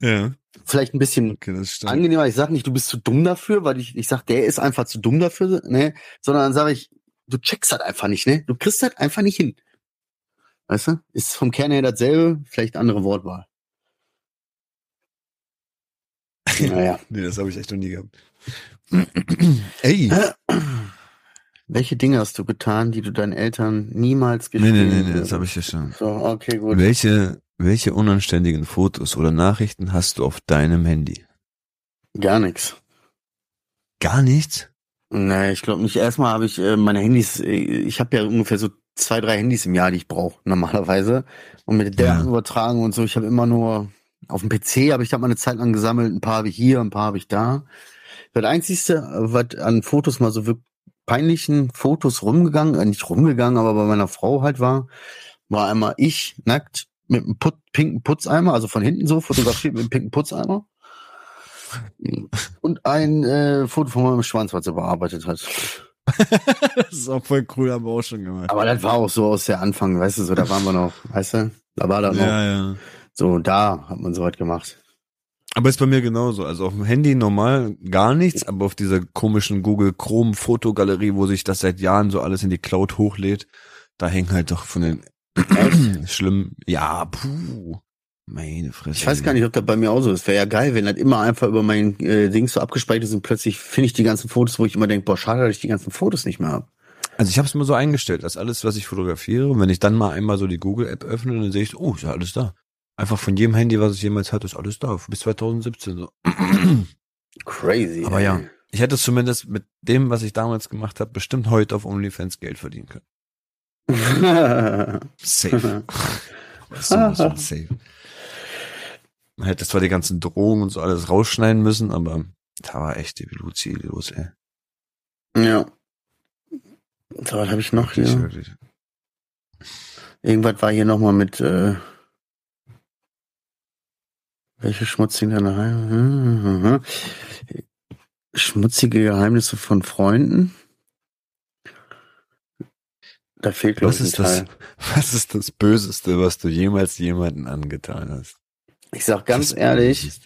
Ja. Vielleicht ein bisschen Okay, angenehmer. Ich sag nicht, du bist zu dumm dafür, weil ich, ich sag, der ist einfach zu dumm dafür, ne? Sondern dann sage ich, du checkst halt einfach nicht, ne? Du kriegst halt einfach nicht hin. Weißt du? Ist vom Kern her dasselbe, vielleicht andere Wortwahl. Naja. Nee, das habe ich echt noch nie gehabt. Ey. Welche Dinge hast du getan, die du deinen Eltern niemals Nee, gestehen nee, nee, nee, das würdest? habe ich ja schon. So, okay, gut. Welche, welche unanständigen Fotos oder Nachrichten hast du auf deinem Handy? Gar nichts. Gar nichts? Nee, ich glaube nicht. Erstmal habe ich äh, meine Handys, äh, ich habe ja ungefähr so zwei, drei Handys im Jahr, die ich brauche, normalerweise. Und mit der Ja. übertragen und so, ich habe immer nur auf dem PC habe ich da mal eine Zeit lang gesammelt, ein paar habe ich hier, ein paar habe ich da. Das Einzigste, was an Fotos mal so wirklich peinlichen Fotos rumgegangen, äh, nicht rumgegangen, aber bei meiner Frau halt war, war einmal ich nackt mit einem Put pinken Putzeimer, also von hinten so fotografiert mit einem pinken Putzeimer. Und ein äh, Foto von meinem Schwanz, was er bearbeitet hat. Das ist auch voll cool, haben wir auch schon gemacht. Aber das war auch so aus der Anfang, weißt du, so, da waren wir noch, weißt du, da war das noch, Ja, ja. so, da hat man so was gemacht. Aber ist bei mir genauso. Also auf dem Handy normal gar nichts, aber auf dieser komischen Google Chrome Fotogalerie, wo sich das seit Jahren so alles in die Cloud hochlädt, da hängen halt doch von den schlimmen, ja, puh, meine Fresse. Ich weiß gar nicht, ob das bei mir auch so ist. Wäre ja geil, wenn das immer einfach über mein äh, Ding so abgespeichert ist und plötzlich finde ich die ganzen Fotos, wo ich immer denke, boah, schade, dass ich die ganzen Fotos nicht mehr habe. Also ich habe es mir so eingestellt, dass alles, was ich fotografiere, und wenn ich dann mal einmal so die Google App öffne, dann sehe ich, oh, ist ja alles da. Einfach von jedem Handy, was ich jemals hatte, ist alles da. Bis 2017 so. Crazy. Aber ey. ja, ich hätte zumindest mit dem, was ich damals gemacht habe, bestimmt heute auf OnlyFans Geld verdienen können. Safe. safe. Man hätte zwar die ganzen Drohungen und so alles rausschneiden müssen, aber da war echt die Luzi los, ey. ja. So, was habe ich noch hier? wirklich. Irgendwas war hier nochmal mit, äh, welche schmutzigen Geheimnisse? Schmutzige Geheimnisse von Freunden? Da fehlt, glaube Was ich, ein ist das, was ist das Böseste, was du jemals jemanden angetan hast? Ich sag ganz Das ehrlich,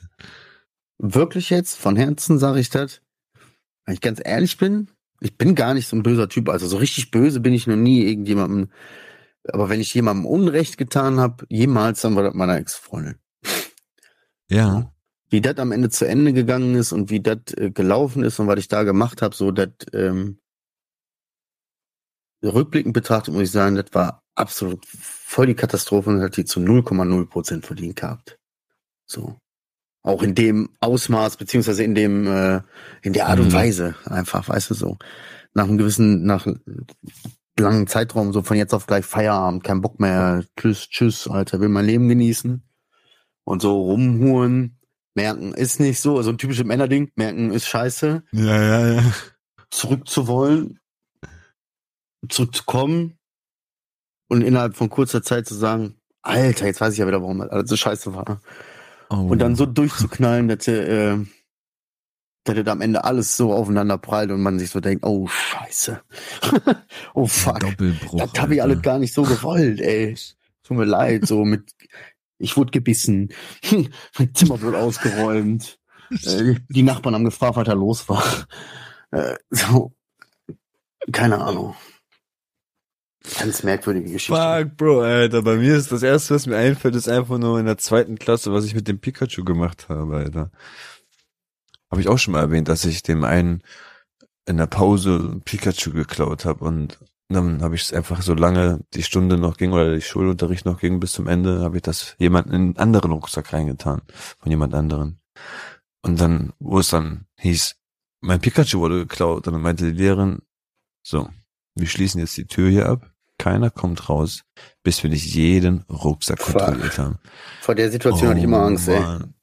wirklich jetzt, von Herzen sage ich das, wenn ich ganz ehrlich bin, ich bin gar nicht so ein böser Typ. Also so richtig böse bin ich noch nie irgendjemandem. Aber wenn ich jemandem Unrecht getan habe, jemals, dann war das meiner Ex-Freundin. Ja. Wie das am Ende zu Ende gegangen ist und wie das äh, gelaufen ist und was ich da gemacht habe, so das ähm, rückblickend betrachtet muss ich sagen, das war absolut voll die Katastrophe und hat die zu 0,0 Prozent verdient gehabt. So. Auch in dem Ausmaß, beziehungsweise in dem, äh, in der Art und Mhm. Weise, einfach, weißt du, so. Nach einem gewissen, nach langen Zeitraum, so von jetzt auf gleich Feierabend, kein Bock mehr, tschüss, tschüss, Alter, will mein Leben genießen. Und so rumhuren, merken, ist nicht so, so ein typisches Männerding, merken, ist scheiße, Ja, ja, ja. zurück zu wollen, zurückzukommen und innerhalb von kurzer Zeit zu sagen, Alter, jetzt weiß ich ja wieder, warum das alles so scheiße war. Oh. Und dann so durchzuknallen, dass er, äh, dass er am Ende alles so aufeinander prallt und man sich so denkt, oh scheiße. oh fuck. Doppelbruch. Das habe ich alles gar nicht so gewollt, ey. Tut mir leid, so mit, ich wurde gebissen, mein Zimmer wurde ausgeräumt, äh, die Nachbarn haben gefragt, was da los war. Äh, so, keine Ahnung. Ganz merkwürdige Geschichte. Fuck, Bro, Alter. Bei mir ist das erste, was mir einfällt, ist einfach nur in der zweiten Klasse, was ich mit dem Pikachu gemacht habe, Alter. Habe ich auch schon mal erwähnt, dass ich dem einen in der Pause Pikachu geklaut habe und dann habe ich es einfach so lange die Stunde noch ging oder die Schulunterricht noch ging bis zum Ende, habe ich das jemand in einen anderen Rucksack reingetan von jemand anderen. Und dann, wo es dann hieß, mein Pikachu wurde geklaut, dann meinte die Lehrerin, so, wir schließen jetzt die Tür hier ab, keiner kommt raus, bis wir nicht jeden Rucksack kontrolliert haben. Vor der Situation hatte ich immer Oh, Angst, ey. Mann.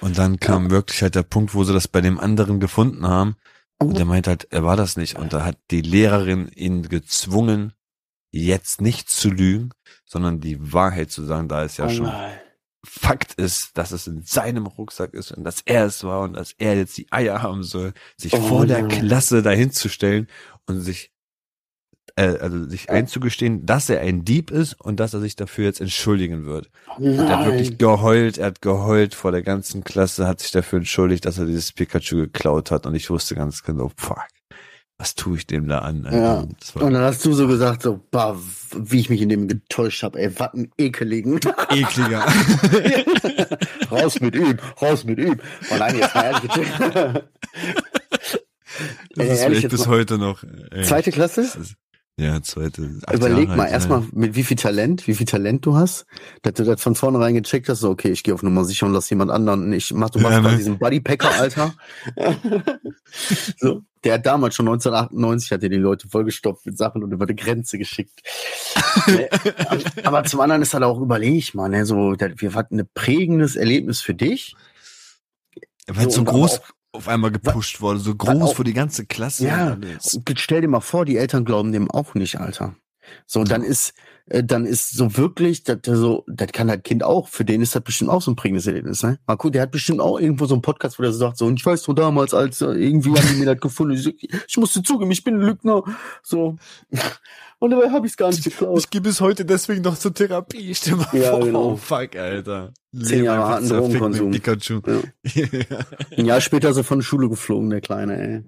Und dann kam wirklich halt der Punkt, wo sie das bei dem anderen gefunden haben. Und der meint halt, er war das nicht. Und da hat die Lehrerin ihn gezwungen, jetzt nicht zu lügen, sondern die Wahrheit zu sagen, da es ja Oh schon. Fakt ist, dass es in seinem Rucksack ist und dass er es war und dass er jetzt die Eier haben soll, sich Oh vor der. Klasse dahin zu stellen und sich äh, also sich einzugestehen, dass er ein Dieb ist und dass er sich dafür jetzt entschuldigen wird. Nein. Er hat wirklich geheult, er hat geheult vor der ganzen Klasse, hat sich dafür entschuldigt, dass er dieses Pikachu geklaut hat und ich wusste ganz genau, fuck, was tue ich dem da an? Ja. Und dann hast du so gesagt, so, bah, wie ich mich in dem getäuscht habe, ey, was ein ekeligen. ekliger. raus mit ihm, raus mit ihm. Oh nein, jetzt mal ehrlich. bitte. Das Ey, ist ehrlich bis mal- heute noch. Ey, Zweite Klasse? Ja, zweite. Überleg Jahre mal erstmal, ja. mit wie viel Talent, wie viel Talent du hast, dass du das von vornherein gecheckt hast, so, okay, ich gehe auf Nummer sicher und lass jemand anderen. Ich mach, du machst Ja, mal ne? diesen Bodypacker, Alter. so, der hat damals schon 1998 hat er die Leute vollgestopft mit Sachen und über die Grenze geschickt. Ne, Aber zum anderen ist halt auch überleg mal, ne, so, wir hatten ein prägendes Erlebnis für dich. Weil So, so aber groß auch- auf einmal gepusht wurde, so groß für die ganze Klasse. Ja, stell dir mal vor, die Eltern glauben dem auch nicht, Alter. So, dann ist, äh, dann ist so wirklich, das, so, das kann das Kind auch, für den ist das bestimmt auch so ein prägendes Erlebnis, ne? Guck, der hat bestimmt auch irgendwo so einen Podcast, wo der so sagt, so, und ich weiß so damals, als äh, irgendwie haben die mir das gefunden, ich, ich musste zugeben, ich bin ein Lügner, so. Und dabei habe ich es gar nicht geklaut. Ich gehe bis heute deswegen noch zur Therapie. Mal Ja, vor. genau. Oh, fuck, Alter. Zehn Jahre harten Drogenkonsum. Pikachu. Ja. Ein Jahr später ist er von der Schule geflogen, der Kleine, ey.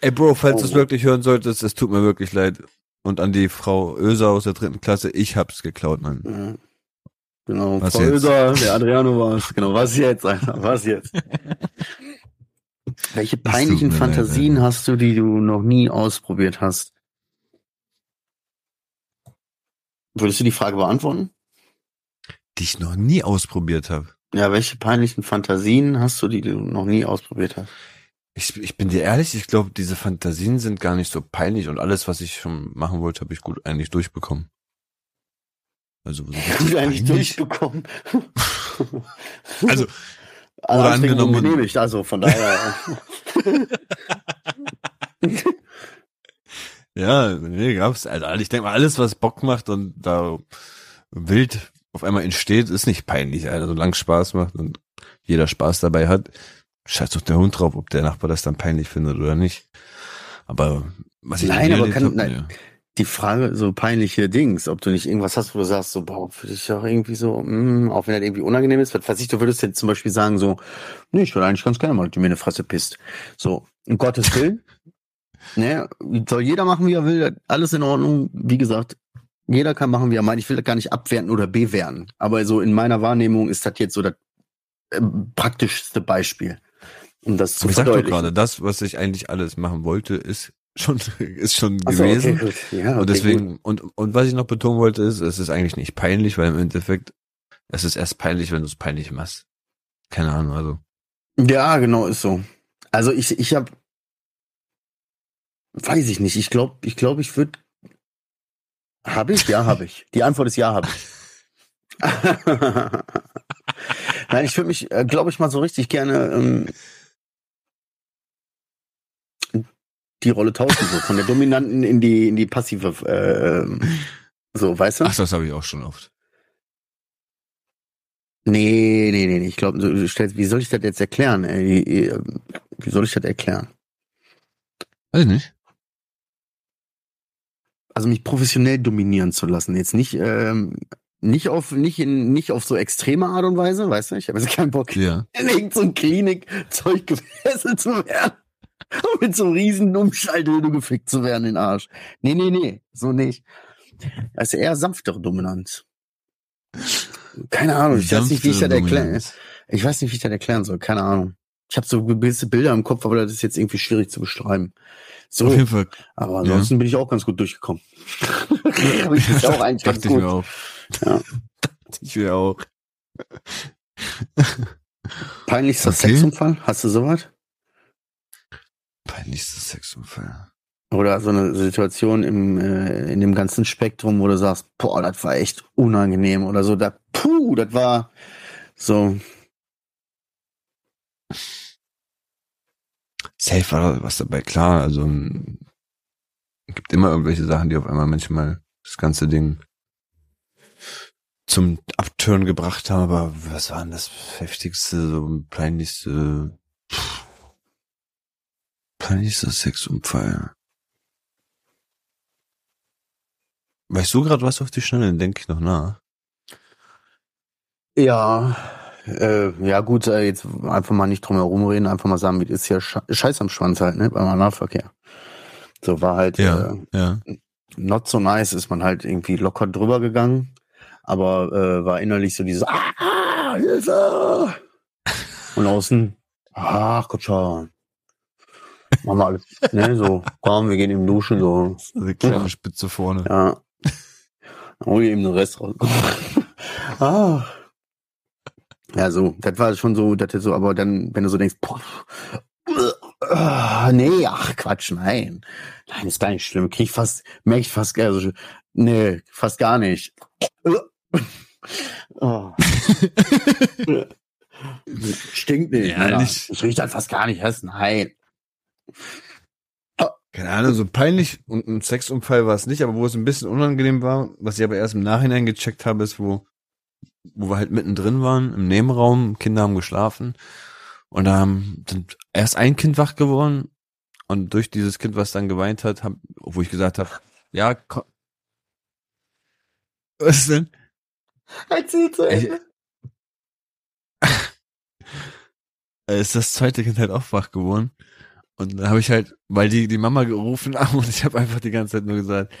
Ey, Bro, falls du es Oh. wirklich hören solltest, es tut mir wirklich leid. Und an die Frau Öser aus der dritten Klasse, ich hab's geklaut, Mann. Ja. Genau, Was Frau jetzt? Öser, der Adriano war es. Genau, was jetzt, Alter, was jetzt? Welche peinlichen Fantasien hast du, die du noch nie ausprobiert hast? Würdest du die Frage beantworten? Die ich noch nie ausprobiert habe. Ja, welche peinlichen Fantasien hast du, die du noch nie ausprobiert hast? Ich, ich bin dir ehrlich, ich glaube, diese Fantasien sind gar nicht so peinlich und alles, was ich schon machen wollte, habe ich gut eigentlich durchbekommen. Also, so Gut eigentlich durchbekommen. Also, Alle oder angenommen- genehmigt, also von daher. ja, nee, gab's. Also, ich denke mal, alles, was Bock macht und da wild auf einmal entsteht, ist nicht peinlich, Alter. Solange Spaß macht und jeder Spaß dabei hat, scheiß doch der Hund drauf, ob der Nachbar das dann peinlich findet oder nicht. Aber was ich Nein, aber kann- hab, nein. nee. die Frage, so peinliche Dings, ob du nicht irgendwas hast, wo du sagst, so, boah, für dich auch irgendwie so, mm, auch wenn das irgendwie unangenehm ist, was weiß ich, du würdest jetzt zum Beispiel sagen, so, nee, ich würde eigentlich ganz gerne mal, dass du mir eine Fresse pisst. So, um Gottes Willen, ne, soll jeder machen, wie er will, alles in Ordnung, wie gesagt, jeder kann machen, wie er meint, ich will das gar nicht abwerten oder bewerten, aber so in meiner Wahrnehmung ist das jetzt so das äh, praktischste Beispiel, um das zu ich sag doch gerade, das, was ich eigentlich alles machen wollte, ist schon, ist schon so, gewesen. okay. Ja, okay, und deswegen, und, und was ich noch betonen wollte, ist, es ist eigentlich nicht peinlich, weil im Endeffekt, es ist erst peinlich, wenn du es peinlich machst. Keine Ahnung, also. Ja, genau, ist so. Also ich, ich habe, weiß ich nicht. Ich glaube, ich glaube, ich würde, habe ich? Ja, habe ich. Die Antwort ist ja, habe ich. Nein, ich würde mich, äh, glaube ich, mal so richtig gerne ähm, die Rolle tauschen, so von der dominanten in die in die passive, äh, so, weißt du? Ach, das habe ich auch schon oft. Nee, nee, nee, nee. Ich glaube, du stellst, wie soll ich das jetzt erklären? Ey? Wie soll ich das erklären? Weiß ich nicht. Also mich professionell dominieren zu lassen. Jetzt nicht, ähm, nicht auf, nicht in, nicht auf so extreme Art und Weise, weißt du? Ich habe jetzt keinen Bock, Ja. in irgendein so Klinikzeug gefesselt zu werden. Und mit so einem riesen Umschalldildo gefickt zu werden in den Arsch. Nee, nee, nee, so nicht. Das ist eher sanftere Dominanz. Keine Ahnung, ich weiß nicht, wie ich das erklären. Ich weiß nicht, wie ich das erklären soll. Keine Ahnung. Ich habe so gewisse Bilder im Kopf, aber das ist jetzt irgendwie schwierig zu beschreiben. So, Auf jeden Fall. aber ansonsten bin ich auch ganz gut durchgekommen. ich ist auch eigentlich Dachte ich gut. mir auch. Ja. Dachte ich mir auch. Peinlichster Okay. Sexunfall? Hast du sowas? Peinlichster Sexunfall. Oder so eine Situation im, äh, in dem ganzen Spektrum, wo du sagst, boah, das war echt unangenehm oder so, da, puh, das war so, Safe war was dabei, klar. Also m, gibt immer irgendwelche Sachen, die auf einmal manchmal das ganze Ding zum Abturn gebracht haben. Aber was war denn das heftigste, so peinlichste, pff, peinlichster Sexunfall? Weißt du gerade was auf die Schnelle? Denke ich noch nach. Ja, äh, ja gut, äh, jetzt einfach mal nicht drum herum reden, einfach mal sagen, ist ja Sche Scheiß am Schwanz halt, ne, beim Analverkehr. So war halt Ja, äh, ja. not so nice, ist man halt irgendwie locker drüber gegangen, aber äh, war innerlich so dieses ah, Hilfe! Und außen, ach Gott schon. Machen wir alles, ne, so, komm, wir gehen im Duschen, so, Die kleine Spitze vorne. ja. Hol eben den Rest raus. ah. Ja, so, das war schon so, das ist so, aber dann, wenn du so denkst, boah, äh, nee, ach Quatsch, nein. Nein, ist gar nicht schlimm. Krieg ich fast, merke ich fast, also, nee, fast gar nicht. Oh. Stinkt nicht. Ja, Alter. nicht. Es riecht halt fast gar nicht. Was? Nein. Keine Ahnung, so peinlich und ein Sexunfall war es nicht, aber wo es ein bisschen unangenehm war, was ich aber erst im Nachhinein gecheckt habe, ist, wo, wo wir halt mittendrin waren, im Nebenraum, Kinder haben geschlafen und da haben, sind erst ein Kind wach geworden und durch dieses Kind, was dann geweint hat, hab, wo ich gesagt habe, ja, komm. Was denn? Erzähl zu Ende. Ist das zweite Kind halt auch wach geworden. Und dann habe ich halt, weil die die Mama gerufen haben und ich habe einfach die ganze Zeit nur gesagt,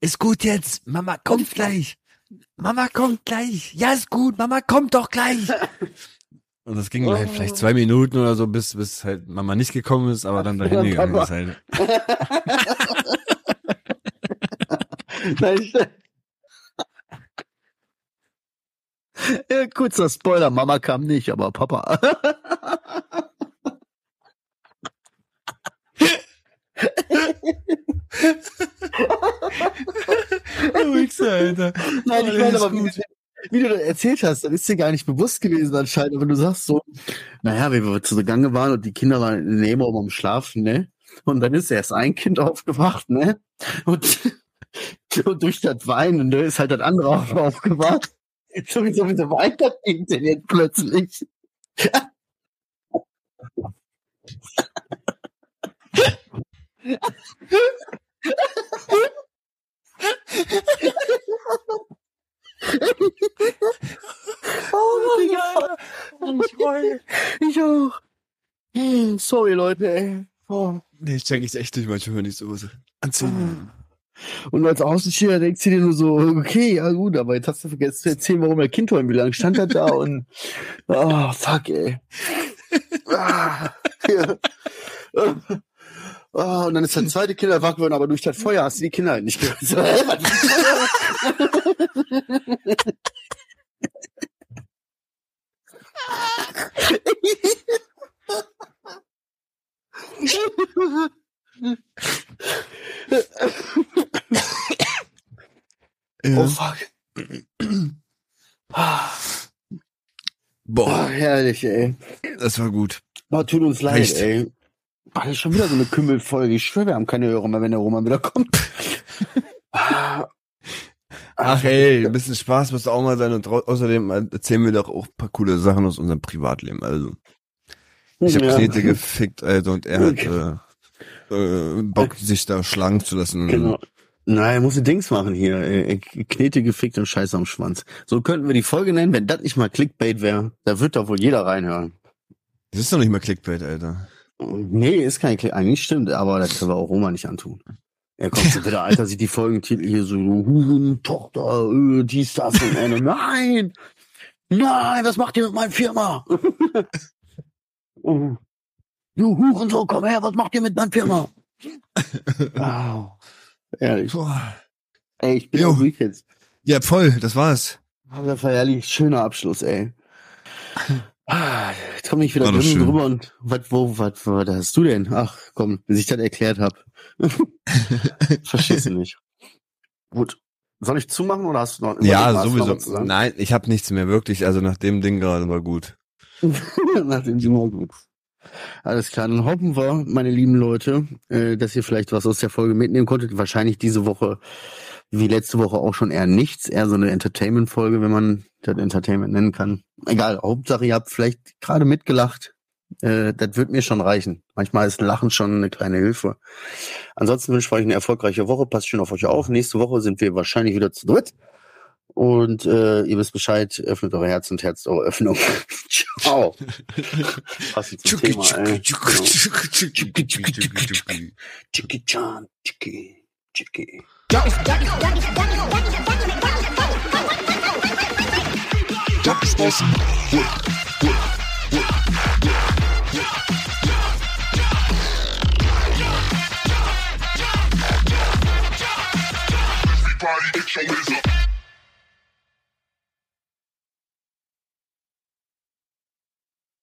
ist gut jetzt, Mama kommt gleich. Mama kommt gleich. Ja, ist gut, Mama kommt doch gleich. Und das ging halt vielleicht zwei Minuten oder so, bis, bis halt Mama nicht gekommen ist, aber dann dahin gegangen ist halt. Nein, ich- ja, kurzer Spoiler, Mama kam nicht, aber Papa. Oh, Wichser, Alter. Nein, ich Oh, meine aber, wie, wie du das erzählt hast, dann ist dir gar nicht bewusst gewesen anscheinend, aber du sagst so, naja, wie wir zu Gange waren und die Kinder waren im Nebenraum am Schlafen, ne? Und dann ist erst ein Kind aufgewacht, ne? Und, und durch das Weinen, ne, ist halt das andere auch aufgewacht. Jetzt sowieso, wieso weint das Kind denn jetzt plötzlich? Oh, Digga. Ich auch. Hm, Sorry, Leute, ey. Oh. Nee, ich check ich echt nicht manchmal, wenn ich sowas erzähle. Und als Außensteher denkst du dir nur so, okay, ja gut, aber jetzt hast du vergessen zu erzählen, warum der Kind heute, wie lange stand er da und, oh, fuck, ey. Ah, ja. Oh, und dann ist das zweite Kind erwacht worden, aber durch das Feuer hast du die Kinder halt nicht gehört. So? Oh, fuck. Ah, Boah, herrlich, ey. das war gut. Oh, tut uns leid, Echt? ey. Boah, das ist schon wieder so eine Kümmelfolge. Ich schwöre, wir haben keine Hörer mehr, wenn der Roman wieder kommt. Ach ey, ein bisschen Spaß muss auch mal sein und au- außerdem erzählen wir doch auch ein paar coole Sachen aus unserem Privatleben. Also, ich habe Ja. Knete gefickt, Alter, und er hat äh, äh, Bock, sich da schlagen zu lassen. Genau. Nein, muss Dings machen hier. Äh, Knete gefickt und Scheiße am Schwanz. So könnten wir die Folge nennen, wenn das nicht mal Clickbait wäre. Da wird doch wohl jeder reinhören. Das ist doch nicht mal Clickbait, Alter. Nee, ist kein Click. Eigentlich stimmt, aber das können wir auch Roma nicht antun. Er kommt so wieder, Alter, sieht die Folgentitel hier so, Huren, Tochter, äh, dies, das und eine. Nein! Nein, was macht ihr mit meiner Firma? du Hurensohn, komm her, was macht ihr mit meiner Firma? wow. Ehrlich. Boah. Ey, ich bin Jo. ruhig jetzt. Ja, voll, das war's. Aber das war ehrlich, schöner Abschluss, ey. Ah, Jetzt komme ich wieder drin drüber und was, wo, was, was hast du denn? Ach, komm, bis ich das erklärt habe. Verstehst du nicht. Gut. Soll ich zumachen oder hast du noch? Ja, noch sowieso. sagen? Nein, ich habe nichts mehr, wirklich. Also nach dem Ding gerade war gut. Nach dem Ding war gut. Alles klar, dann hoffen wir, meine lieben Leute, äh, dass ihr vielleicht was aus der Folge mitnehmen konntet. Wahrscheinlich diese Woche, wie letzte Woche auch schon eher nichts, eher so eine Entertainment-Folge, wenn man das Entertainment nennen kann. Egal, Hauptsache ihr habt vielleicht gerade mitgelacht, Äh, das wird mir schon reichen. Manchmal ist Lachen schon eine kleine Hilfe. Ansonsten wünsche ich euch eine erfolgreiche Woche. Passt schön auf euch auf. Nächste Woche sind wir wahrscheinlich wieder zu dritt. Und äh, ihr wisst Bescheid, öffnet eure Herz und Herz eure Öffnung. Ciao. Passend zum Thema, ey. Genau. Chicky Chan, Chicky, Chicky. Jump, jump, jump, jump is awesome. Work, work, work, work. Everybody get your hands up.